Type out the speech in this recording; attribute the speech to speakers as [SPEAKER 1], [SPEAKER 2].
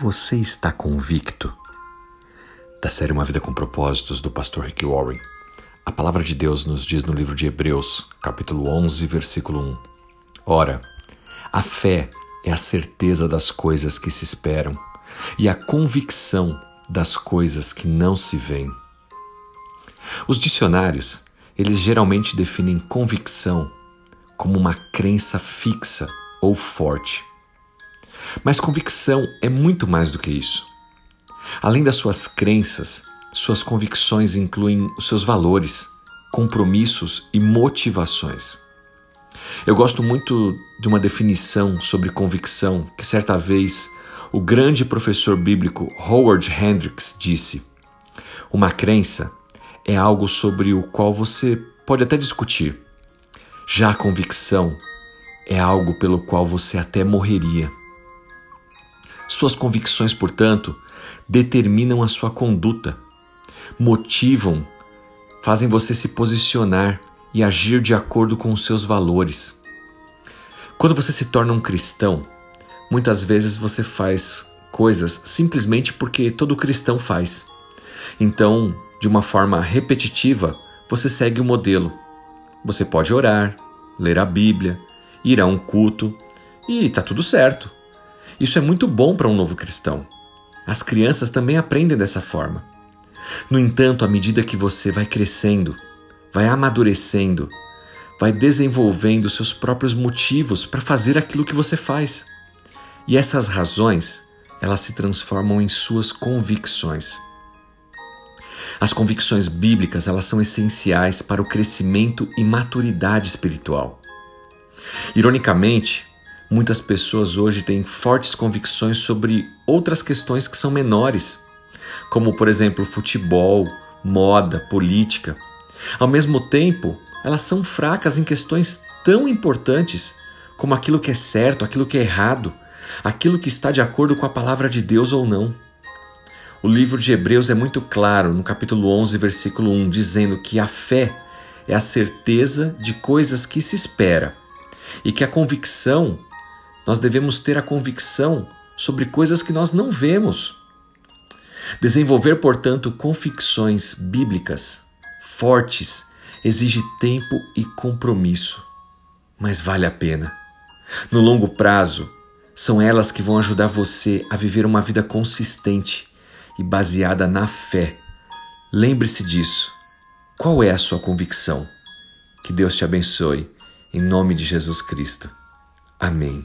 [SPEAKER 1] Você está convicto? Da série Uma Vida com Propósitos, do pastor Rick Warren. A palavra de Deus nos diz no livro de Hebreus, capítulo 11, versículo 1. Ora, a fé é a certeza das coisas que se esperam e a convicção das coisas que não se veem. Os dicionários, eles geralmente definem convicção como uma crença fixa ou forte mas convicção é muito mais do que isso. Além das suas crenças, suas convicções incluem os seus valores, compromissos e motivações. Eu gosto muito de uma definição sobre convicção que certa vez o grande professor bíblico Howard Hendricks disse: Uma crença é algo sobre o qual você pode até discutir. Já a convicção é algo pelo qual você até morreria. Suas convicções, portanto, determinam a sua conduta, motivam, fazem você se posicionar e agir de acordo com os seus valores. Quando você se torna um cristão, muitas vezes você faz coisas simplesmente porque todo cristão faz. Então, de uma forma repetitiva, você segue o modelo. Você pode orar, ler a Bíblia, ir a um culto e está tudo certo. Isso é muito bom para um novo cristão. As crianças também aprendem dessa forma. No entanto, à medida que você vai crescendo, vai amadurecendo, vai desenvolvendo seus próprios motivos para fazer aquilo que você faz. E essas razões, elas se transformam em suas convicções. As convicções bíblicas, elas são essenciais para o crescimento e maturidade espiritual. Ironicamente, Muitas pessoas hoje têm fortes convicções sobre outras questões que são menores, como, por exemplo, futebol, moda, política. Ao mesmo tempo, elas são fracas em questões tão importantes como aquilo que é certo, aquilo que é errado, aquilo que está de acordo com a palavra de Deus ou não. O livro de Hebreus é muito claro no capítulo 11, versículo 1, dizendo que a fé é a certeza de coisas que se espera e que a convicção nós devemos ter a convicção sobre coisas que nós não vemos. Desenvolver, portanto, convicções bíblicas fortes exige tempo e compromisso, mas vale a pena. No longo prazo, são elas que vão ajudar você a viver uma vida consistente e baseada na fé. Lembre-se disso. Qual é a sua convicção? Que Deus te abençoe, em nome de Jesus Cristo. Amém.